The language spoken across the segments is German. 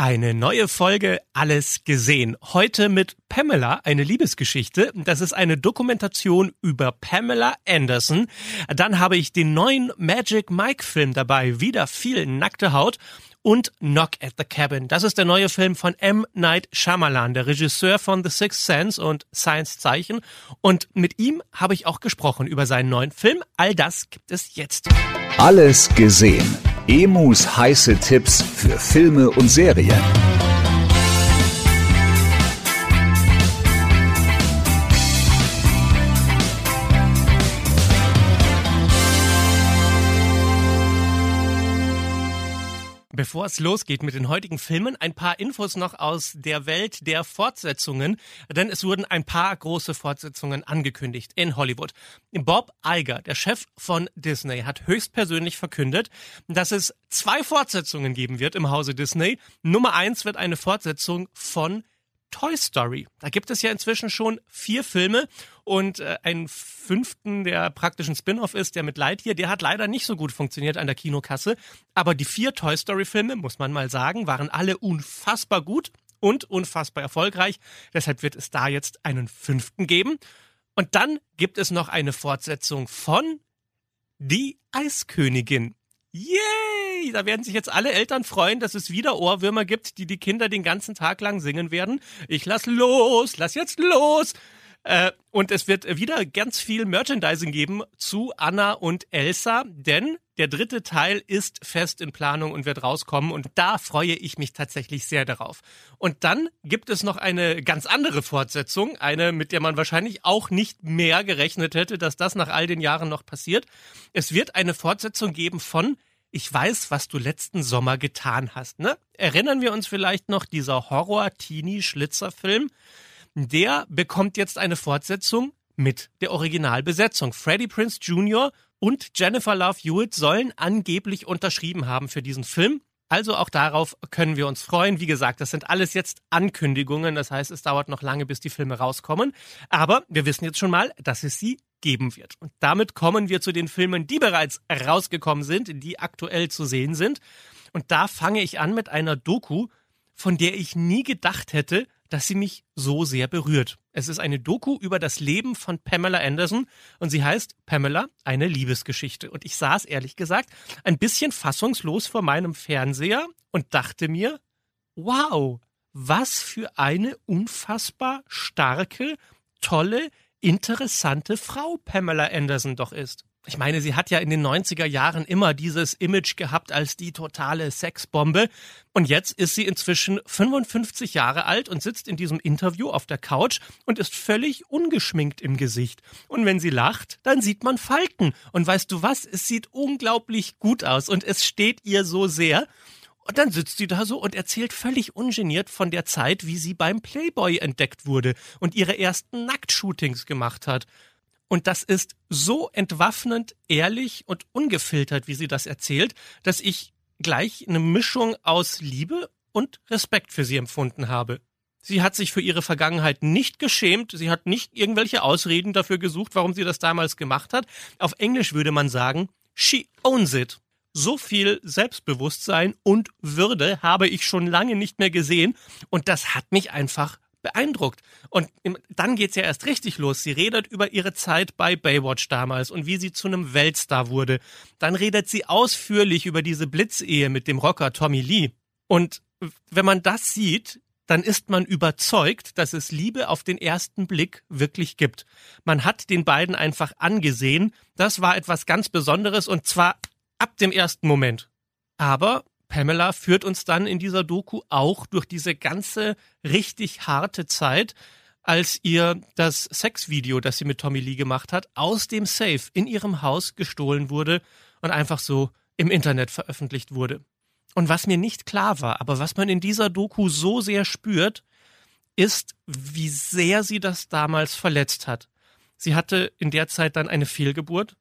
Eine neue Folge Alles gesehen. Heute mit Pamela, eine Liebesgeschichte. Das ist eine Dokumentation über Pamela Anderson. Dann habe ich den neuen Magic Mike Film dabei. Wieder viel nackte Haut und Knock at the Cabin. Das ist der neue Film von M. Night Shyamalan, der Regisseur von The Sixth Sense und Science Zeichen. Und mit ihm habe ich auch gesprochen über seinen neuen Film. All das gibt es jetzt. Alles gesehen. Emus heiße Tipps für Filme und Serien. Bevor es losgeht mit den heutigen Filmen, ein paar Infos noch aus der Welt der Fortsetzungen, denn es wurden ein paar große Fortsetzungen angekündigt in Hollywood. Bob Iger, der Chef von Disney, hat höchstpersönlich verkündet, dass es zwei Fortsetzungen geben wird im Hause Disney. Nummer eins wird eine Fortsetzung von Toy Story. Da gibt es ja inzwischen schon vier Filme und äh, einen fünften, der praktisch ein Spin-off ist, der mit Lightyear, der hat leider nicht so gut funktioniert an der Kinokasse. Aber die vier Toy Story Filme, muss man mal sagen, waren alle unfassbar gut und unfassbar erfolgreich. Deshalb wird es da jetzt einen fünften geben. Und dann gibt es noch eine Fortsetzung von Die Eiskönigin. Yay! Da werden sich jetzt alle Eltern freuen, dass es wieder Ohrwürmer gibt, die die Kinder den ganzen Tag lang singen werden. Ich lass los, lass jetzt los! Äh, und es wird wieder ganz viel Merchandising geben zu Anna und Elsa, denn der dritte Teil ist fest in Planung und wird rauskommen und da freue ich mich tatsächlich sehr darauf. Und dann gibt es noch eine ganz andere Fortsetzung, eine, mit der man wahrscheinlich auch nicht mehr gerechnet hätte, dass das nach all den Jahren noch passiert. Es wird eine Fortsetzung geben von ich weiß, was du letzten Sommer getan hast, ne? Erinnern wir uns vielleicht noch dieser Horror-Teenie-Schlitzerfilm? Der bekommt jetzt eine Fortsetzung mit der Originalbesetzung. Freddie Prince Jr. und Jennifer Love Hewitt sollen angeblich unterschrieben haben für diesen Film. Also auch darauf können wir uns freuen. Wie gesagt, das sind alles jetzt Ankündigungen. Das heißt, es dauert noch lange, bis die Filme rauskommen. Aber wir wissen jetzt schon mal, dass es sie geben wird. Und damit kommen wir zu den Filmen, die bereits rausgekommen sind, die aktuell zu sehen sind. Und da fange ich an mit einer Doku, von der ich nie gedacht hätte, dass sie mich so sehr berührt. Es ist eine Doku über das Leben von Pamela Anderson und sie heißt Pamela, eine Liebesgeschichte. Und ich saß ehrlich gesagt ein bisschen fassungslos vor meinem Fernseher und dachte mir, wow, was für eine unfassbar starke, tolle, interessante Frau Pamela Anderson doch ist. Ich meine, sie hat ja in den 90er Jahren immer dieses Image gehabt als die totale Sexbombe. Und jetzt ist sie inzwischen 55 Jahre alt und sitzt in diesem Interview auf der Couch und ist völlig ungeschminkt im Gesicht. Und wenn sie lacht, dann sieht man Falten. Und weißt du was? Es sieht unglaublich gut aus und es steht ihr so sehr. Und dann sitzt sie da so und erzählt völlig ungeniert von der Zeit, wie sie beim Playboy entdeckt wurde und ihre ersten Nacktshootings gemacht hat. Und das ist so entwaffnend, ehrlich und ungefiltert, wie sie das erzählt, dass ich gleich eine Mischung aus Liebe und Respekt für sie empfunden habe. Sie hat sich für ihre Vergangenheit nicht geschämt, sie hat nicht irgendwelche Ausreden dafür gesucht, warum sie das damals gemacht hat. Auf Englisch würde man sagen, she owns it. So viel Selbstbewusstsein und Würde habe ich schon lange nicht mehr gesehen und das hat mich einfach beeindruckt. Und dann geht's ja erst richtig los. Sie redet über ihre Zeit bei Baywatch damals und wie sie zu einem Weltstar wurde. Dann redet sie ausführlich über diese Blitzehe mit dem Rocker Tommy Lee. Und wenn man das sieht, dann ist man überzeugt, dass es Liebe auf den ersten Blick wirklich gibt. Man hat den beiden einfach angesehen. Das war etwas ganz Besonderes und zwar ab dem ersten Moment. Aber Pamela führt uns dann in dieser Doku auch durch diese ganze richtig harte Zeit, als ihr das Sexvideo, das sie mit Tommy Lee gemacht hat, aus dem Safe in ihrem Haus gestohlen wurde und einfach so im Internet veröffentlicht wurde. Und was mir nicht klar war, aber was man in dieser Doku so sehr spürt, ist, wie sehr sie das damals verletzt hat. Sie hatte in der Zeit dann eine Fehlgeburt.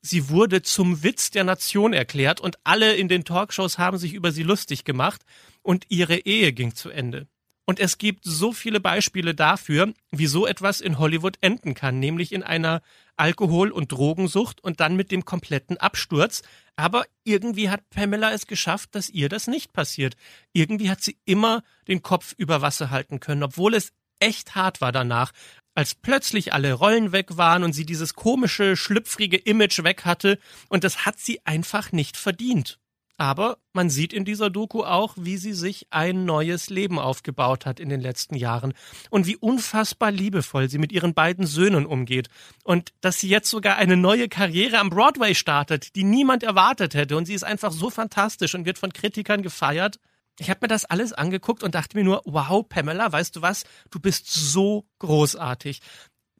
Sie wurde zum Witz der Nation erklärt und alle in den Talkshows haben sich über sie lustig gemacht und ihre Ehe ging zu Ende. Und es gibt so viele Beispiele dafür, wie so etwas in Hollywood enden kann, nämlich in einer Alkohol- und Drogensucht und dann mit dem kompletten Absturz. Aber irgendwie hat Pamela es geschafft, dass ihr das nicht passiert. Irgendwie hat sie immer den Kopf über Wasser halten können, obwohl es echt hart war danach. Als plötzlich alle Rollen weg waren und sie dieses komische, schlüpfrige Image weg hatte, und das hat sie einfach nicht verdient. Aber man sieht in dieser Doku auch, wie sie sich ein neues Leben aufgebaut hat in den letzten Jahren und wie unfassbar liebevoll sie mit ihren beiden Söhnen umgeht und dass sie jetzt sogar eine neue Karriere am Broadway startet, die niemand erwartet hätte und sie ist einfach so fantastisch und wird von Kritikern gefeiert. Ich habe mir das alles angeguckt und dachte mir nur, wow, Pamela, weißt du was? Du bist so großartig.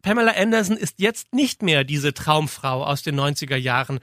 Pamela Anderson ist jetzt nicht mehr diese Traumfrau aus den 90er Jahren,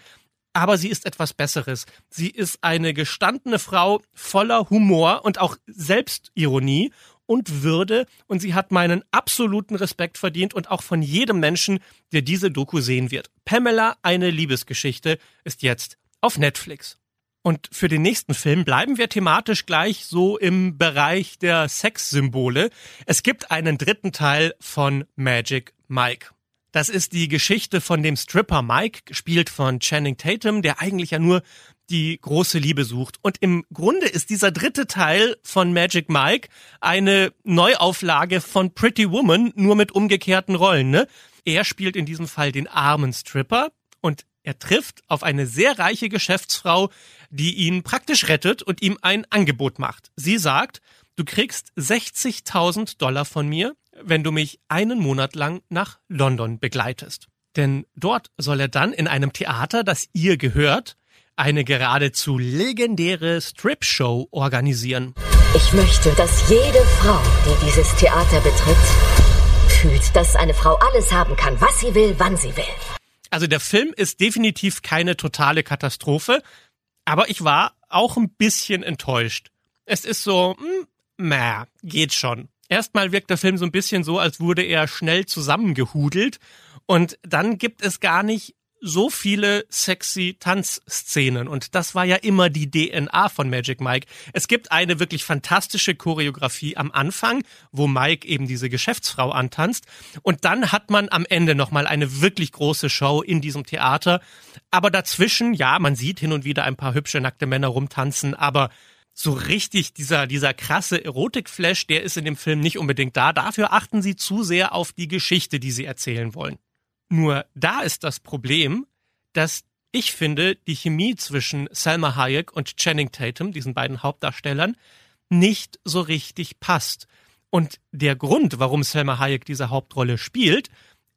aber sie ist etwas Besseres. Sie ist eine gestandene Frau voller Humor und auch Selbstironie und Würde und sie hat meinen absoluten Respekt verdient und auch von jedem Menschen, der diese Doku sehen wird. Pamela, eine Liebesgeschichte, ist jetzt auf Netflix. Und für den nächsten Film bleiben wir thematisch gleich so im Bereich der Sexsymbole. Es gibt einen dritten Teil von Magic Mike. Das ist die Geschichte von dem Stripper Mike, gespielt von Channing Tatum, der eigentlich ja nur die große Liebe sucht. Und im Grunde ist dieser dritte Teil von Magic Mike eine Neuauflage von Pretty Woman, nur mit umgekehrten Rollen. Ne? Er spielt in diesem Fall den armen Stripper und er trifft auf eine sehr reiche Geschäftsfrau, die ihn praktisch rettet und ihm ein Angebot macht. Sie sagt, du kriegst 60.000 Dollar von mir, wenn du mich einen Monat lang nach London begleitest. Denn dort soll er dann in einem Theater, das ihr gehört, eine geradezu legendäre Strip-Show organisieren. Ich möchte, dass jede Frau, die dieses Theater betritt, fühlt, dass eine Frau alles haben kann, was sie will, wann sie will. Also der Film ist definitiv keine totale Katastrophe, aber ich war auch ein bisschen enttäuscht. Es ist so, hm, meh, geht schon. Erstmal wirkt der Film so ein bisschen so, als wurde er schnell zusammengehudelt und dann gibt es gar nicht so viele sexy Tanzszenen und das war ja immer die DNA von Magic Mike. Es gibt eine wirklich fantastische Choreografie am Anfang, wo Mike eben diese Geschäftsfrau antanzt und dann hat man am Ende noch mal eine wirklich große Show in diesem Theater, aber dazwischen, ja, man sieht hin und wieder ein paar hübsche nackte Männer rumtanzen, aber so richtig dieser, dieser krasse Erotikflash, der ist in dem Film nicht unbedingt da. Dafür achten sie zu sehr auf die Geschichte, die sie erzählen wollen. Nur da ist das Problem, dass ich finde, die Chemie zwischen Selma Hayek und Channing Tatum, diesen beiden Hauptdarstellern, nicht so richtig passt. Und der Grund, warum Selma Hayek diese Hauptrolle spielt,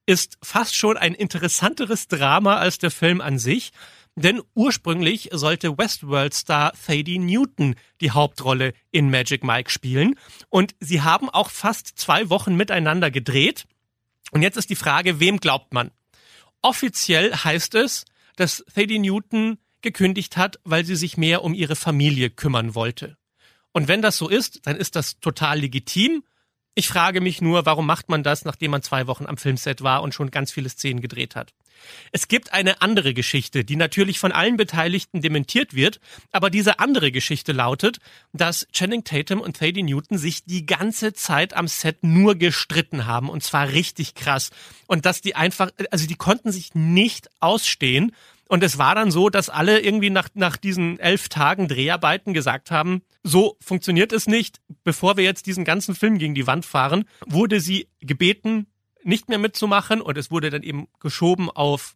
ist fast schon ein interessanteres Drama als der Film an sich, denn ursprünglich sollte Westworld-Star Thady Newton die Hauptrolle in Magic Mike spielen. Und sie haben auch fast zwei Wochen miteinander gedreht. Und jetzt ist die Frage, wem glaubt man? Offiziell heißt es, dass Thady Newton gekündigt hat, weil sie sich mehr um ihre Familie kümmern wollte. Und wenn das so ist, dann ist das total legitim. Ich frage mich nur, warum macht man das, nachdem man zwei Wochen am Filmset war und schon ganz viele Szenen gedreht hat? Es gibt eine andere Geschichte, die natürlich von allen Beteiligten dementiert wird, aber diese andere Geschichte lautet, dass Channing Tatum und Thady Newton sich die ganze Zeit am Set nur gestritten haben und zwar richtig krass und dass die einfach, also die konnten sich nicht ausstehen und es war dann so, dass alle irgendwie nach, nach diesen elf Tagen Dreharbeiten gesagt haben, so funktioniert es nicht. Bevor wir jetzt diesen ganzen Film gegen die Wand fahren, wurde sie gebeten, nicht mehr mitzumachen und es wurde dann eben geschoben auf,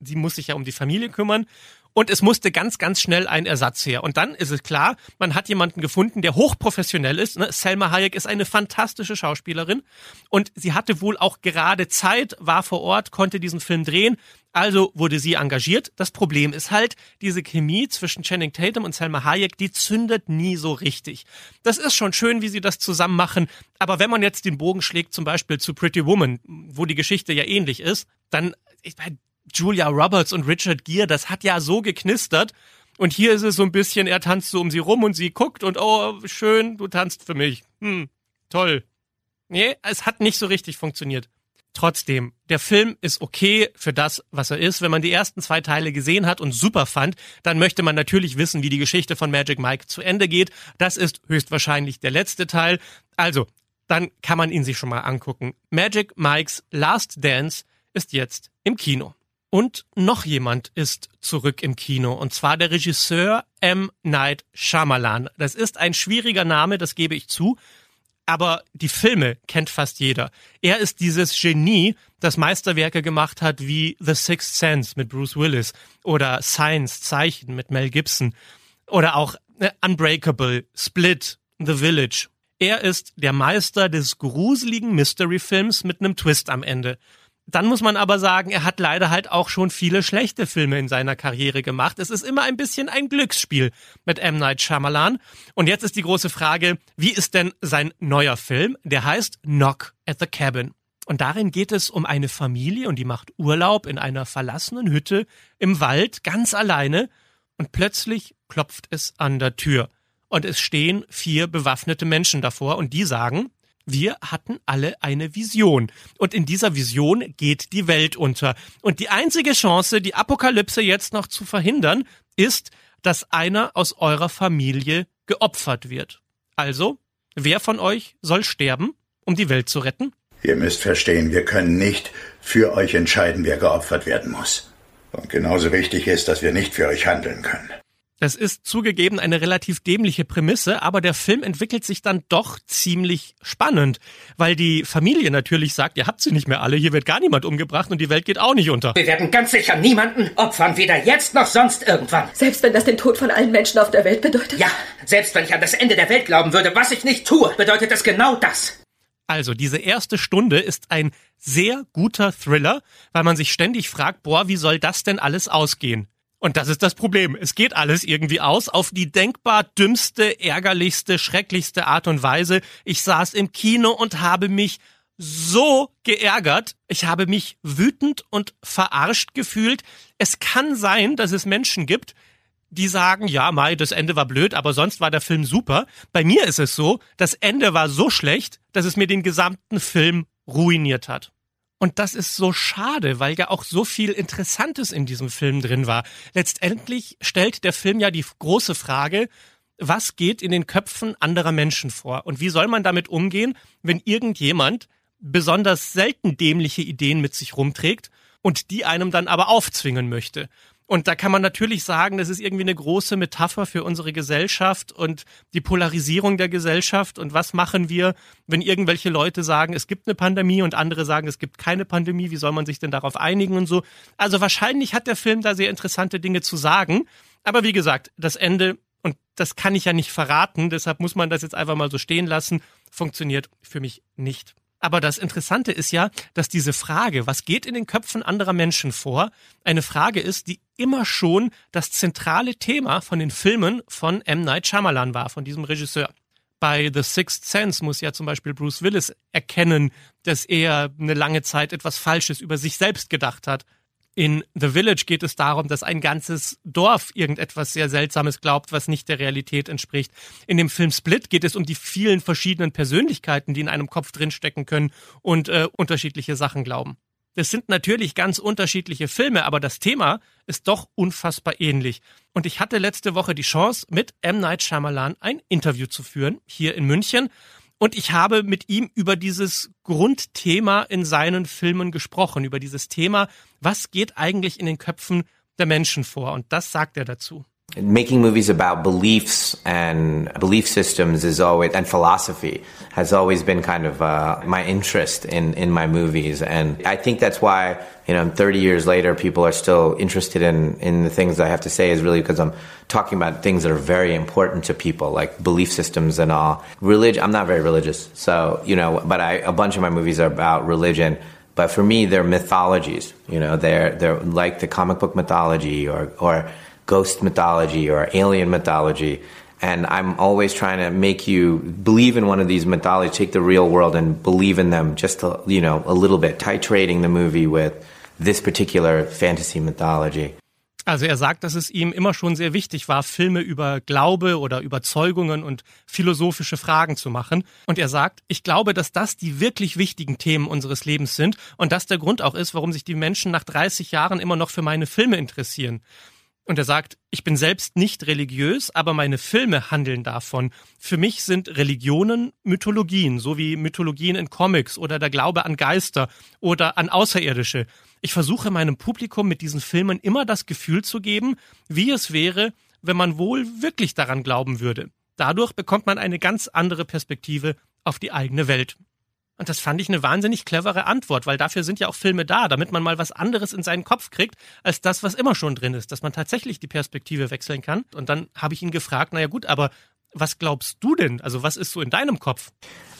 sie muss sich ja um die Familie kümmern und es musste ganz, ganz schnell ein Ersatz her. Und dann ist es klar, man hat jemanden gefunden, der hochprofessionell ist. Ne? Selma Hayek ist eine fantastische Schauspielerin und sie hatte wohl auch gerade Zeit, war vor Ort, konnte diesen Film drehen. Also wurde sie engagiert. Das Problem ist halt, diese Chemie zwischen Channing Tatum und Selma Hayek, die zündet nie so richtig. Das ist schon schön, wie sie das zusammen machen. Aber wenn man jetzt den Bogen schlägt, zum Beispiel zu Pretty Woman, wo die Geschichte ja ähnlich ist, dann, ich meine, Julia Roberts und Richard Gere, das hat ja so geknistert. Und hier ist es so ein bisschen, er tanzt so um sie rum und sie guckt und oh, schön, du tanzt für mich. Hm, toll. Nee, es hat nicht so richtig funktioniert. Trotzdem, der Film ist okay für das, was er ist. Wenn man die ersten zwei Teile gesehen hat und super fand, dann möchte man natürlich wissen, wie die Geschichte von Magic Mike zu Ende geht. Das ist höchstwahrscheinlich der letzte Teil. Also, dann kann man ihn sich schon mal angucken. Magic Mike's Last Dance ist jetzt im Kino. Und noch jemand ist zurück im Kino, und zwar der Regisseur M. Night Shyamalan. Das ist ein schwieriger Name, das gebe ich zu aber die Filme kennt fast jeder. Er ist dieses Genie, das Meisterwerke gemacht hat wie The Sixth Sense mit Bruce Willis oder Science Zeichen mit Mel Gibson oder auch äh, Unbreakable, Split, The Village. Er ist der Meister des gruseligen Mystery-Films mit einem Twist am Ende. Dann muss man aber sagen, er hat leider halt auch schon viele schlechte Filme in seiner Karriere gemacht. Es ist immer ein bisschen ein Glücksspiel mit M. Night Shyamalan. Und jetzt ist die große Frage, wie ist denn sein neuer Film? Der heißt Knock at the Cabin. Und darin geht es um eine Familie und die macht Urlaub in einer verlassenen Hütte im Wald ganz alleine und plötzlich klopft es an der Tür. Und es stehen vier bewaffnete Menschen davor und die sagen, wir hatten alle eine Vision. Und in dieser Vision geht die Welt unter. Und die einzige Chance, die Apokalypse jetzt noch zu verhindern, ist, dass einer aus eurer Familie geopfert wird. Also, wer von euch soll sterben, um die Welt zu retten? Ihr müsst verstehen, wir können nicht für euch entscheiden, wer geopfert werden muss. Und genauso richtig ist, dass wir nicht für euch handeln können. Das ist zugegeben eine relativ dämliche Prämisse, aber der Film entwickelt sich dann doch ziemlich spannend, weil die Familie natürlich sagt, ihr habt sie nicht mehr alle, hier wird gar niemand umgebracht und die Welt geht auch nicht unter. Wir werden ganz sicher niemanden opfern, weder jetzt noch sonst irgendwann. Selbst wenn das den Tod von allen Menschen auf der Welt bedeutet? Ja, selbst wenn ich an das Ende der Welt glauben würde, was ich nicht tue, bedeutet es genau das. Also, diese erste Stunde ist ein sehr guter Thriller, weil man sich ständig fragt, boah, wie soll das denn alles ausgehen? Und das ist das Problem. Es geht alles irgendwie aus auf die denkbar dümmste, ärgerlichste, schrecklichste Art und Weise. Ich saß im Kino und habe mich so geärgert. Ich habe mich wütend und verarscht gefühlt. Es kann sein, dass es Menschen gibt, die sagen, ja, Mai, das Ende war blöd, aber sonst war der Film super. Bei mir ist es so, das Ende war so schlecht, dass es mir den gesamten Film ruiniert hat. Und das ist so schade, weil ja auch so viel Interessantes in diesem Film drin war. Letztendlich stellt der Film ja die große Frage, was geht in den Köpfen anderer Menschen vor? Und wie soll man damit umgehen, wenn irgendjemand besonders selten dämliche Ideen mit sich rumträgt und die einem dann aber aufzwingen möchte? Und da kann man natürlich sagen, das ist irgendwie eine große Metapher für unsere Gesellschaft und die Polarisierung der Gesellschaft. Und was machen wir, wenn irgendwelche Leute sagen, es gibt eine Pandemie und andere sagen, es gibt keine Pandemie? Wie soll man sich denn darauf einigen und so? Also wahrscheinlich hat der Film da sehr interessante Dinge zu sagen. Aber wie gesagt, das Ende, und das kann ich ja nicht verraten, deshalb muss man das jetzt einfach mal so stehen lassen, funktioniert für mich nicht. Aber das Interessante ist ja, dass diese Frage, was geht in den Köpfen anderer Menschen vor, eine Frage ist, die immer schon das zentrale Thema von den Filmen von M. Night Shyamalan war, von diesem Regisseur. Bei The Sixth Sense muss ja zum Beispiel Bruce Willis erkennen, dass er eine lange Zeit etwas Falsches über sich selbst gedacht hat in The Village geht es darum, dass ein ganzes Dorf irgendetwas sehr Seltsames glaubt, was nicht der Realität entspricht. In dem Film Split geht es um die vielen verschiedenen Persönlichkeiten, die in einem Kopf drinstecken können und äh, unterschiedliche Sachen glauben. Das sind natürlich ganz unterschiedliche Filme, aber das Thema ist doch unfassbar ähnlich. Und ich hatte letzte Woche die Chance, mit M. Night Shyamalan ein Interview zu führen, hier in München. Und ich habe mit ihm über dieses Grundthema in seinen Filmen gesprochen, über dieses Thema, was geht eigentlich in den Köpfen der Menschen vor? Und das sagt er dazu. Making movies about beliefs and belief systems is always and philosophy has always been kind of uh, my interest in in my movies. And i think that's why you know 30 years later people are still interested in in the things i have to say is really because i'm talking about things that are very important to people like belief systems and all. Religion i'm not very religious so you know but i a bunch of my movies are about religion. But for me they're mythologies you know they're they're like the comic book mythology or or ghost mythology or alien mythology. And I'm always trying to make you believe in one of these mythologies, take the real world and believe in them just, a, you know, a little bit, titrating the movie with this particular fantasy mythology. Also er sagt, dass es ihm immer schon sehr wichtig war, Filme über Glaube oder Überzeugungen und philosophische Fragen zu machen. Und er sagt, ich glaube, dass das die wirklich wichtigen Themen unseres Lebens sind und das der Grund auch ist, warum sich die Menschen nach 30 Jahren immer noch für meine Filme interessieren. Und er sagt, ich bin selbst nicht religiös, aber meine Filme handeln davon. Für mich sind Religionen Mythologien, so wie Mythologien in Comics oder der Glaube an Geister oder an Außerirdische. Ich versuche meinem Publikum mit diesen Filmen immer das Gefühl zu geben, wie es wäre, wenn man wohl wirklich daran glauben würde. Dadurch bekommt man eine ganz andere Perspektive auf die eigene Welt. Und das fand ich eine wahnsinnig clevere Antwort, weil dafür sind ja auch Filme da, damit man mal was anderes in seinen Kopf kriegt, als das, was immer schon drin ist, dass man tatsächlich die Perspektive wechseln kann. Und dann habe ich ihn gefragt, naja gut, aber was glaubst du denn? Also was ist so in deinem Kopf?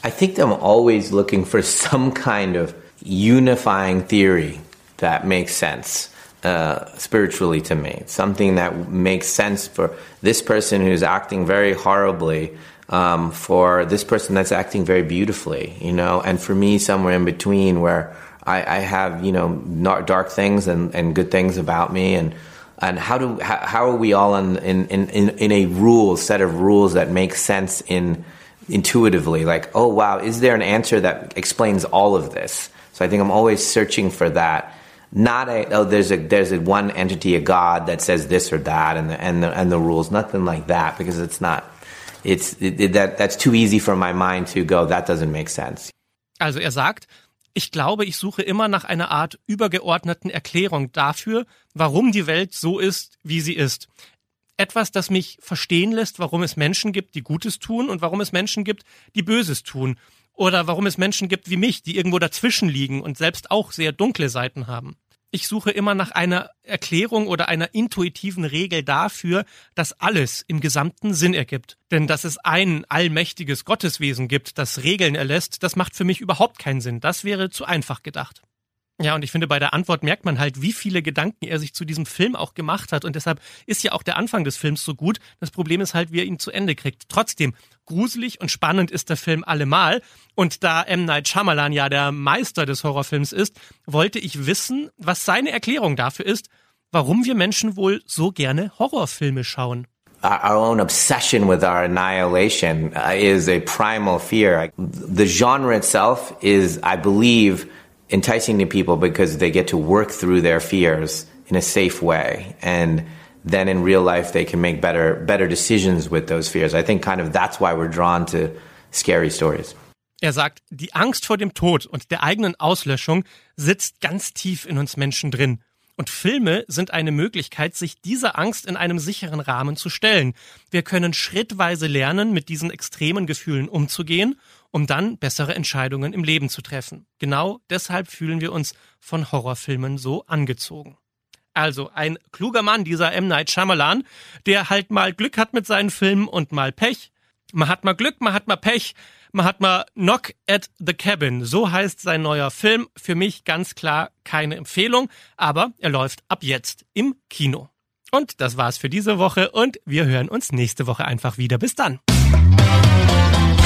I think I'm always looking for some kind of unifying theory that makes sense. Uh, spiritually to me, something that makes sense for this person who's acting very horribly um, for this person that's acting very beautifully, you know, and for me, somewhere in between where I, I have, you know, dark things and, and good things about me and, and how do, how, how are we all in, in, in, in a rule, set of rules that make sense in, intuitively, like, oh wow, is there an answer that explains all of this? So I think I'm always searching for that. Not a oh there's a there's a one entity a God that says this or that and the and the and the rules nothing like that because it's not it's it, that that's too easy for my mind to go. That doesn't make sense. Also er sagt, ich glaube, ich suche immer nach einer Art übergeordneten Erklärung dafür, warum die Welt so ist, wie sie ist. Etwas, das mich verstehen lässt, warum es Menschen gibt, die Gutes tun und warum es Menschen gibt, die Böses tun. Oder warum es Menschen gibt wie mich, die irgendwo dazwischen liegen und selbst auch sehr dunkle Seiten haben ich suche immer nach einer Erklärung oder einer intuitiven Regel dafür, dass alles im gesamten Sinn ergibt. Denn dass es ein allmächtiges Gotteswesen gibt, das Regeln erlässt, das macht für mich überhaupt keinen Sinn. Das wäre zu einfach gedacht. Ja, und ich finde, bei der Antwort merkt man halt, wie viele Gedanken er sich zu diesem Film auch gemacht hat. Und deshalb ist ja auch der Anfang des Films so gut. Das Problem ist halt, wie er ihn zu Ende kriegt. Trotzdem, gruselig und spannend ist der Film allemal. Und da M. Night Shyamalan ja der Meister des Horrorfilms ist, wollte ich wissen, was seine Erklärung dafür ist, warum wir Menschen wohl so gerne Horrorfilme schauen. our own obsession with our annihilation uh, is a primal fear. The genre itself is, I believe, enticing to people because they get to work through their fears in a safe way and then in real life they can make better better decisions with those fears. I think kind of that's why we're drawn to scary stories. Er sagt, die Angst vor dem Tod und der eigenen Auslöschung sitzt ganz tief in uns Menschen drin. Und Filme sind eine Möglichkeit, sich dieser Angst in einem sicheren Rahmen zu stellen. Wir können schrittweise lernen, mit diesen extremen Gefühlen umzugehen um dann bessere Entscheidungen im Leben zu treffen. Genau deshalb fühlen wir uns von Horrorfilmen so angezogen. Also ein kluger Mann, dieser M. Night Shyamalan, der halt mal Glück hat mit seinen Filmen und mal Pech. Man hat mal Glück, man hat mal Pech, man hat mal Knock at the Cabin. So heißt sein neuer Film. Für mich ganz klar keine Empfehlung, aber er läuft ab jetzt im Kino. Und das war's für diese Woche und wir hören uns nächste Woche einfach wieder. Bis dann.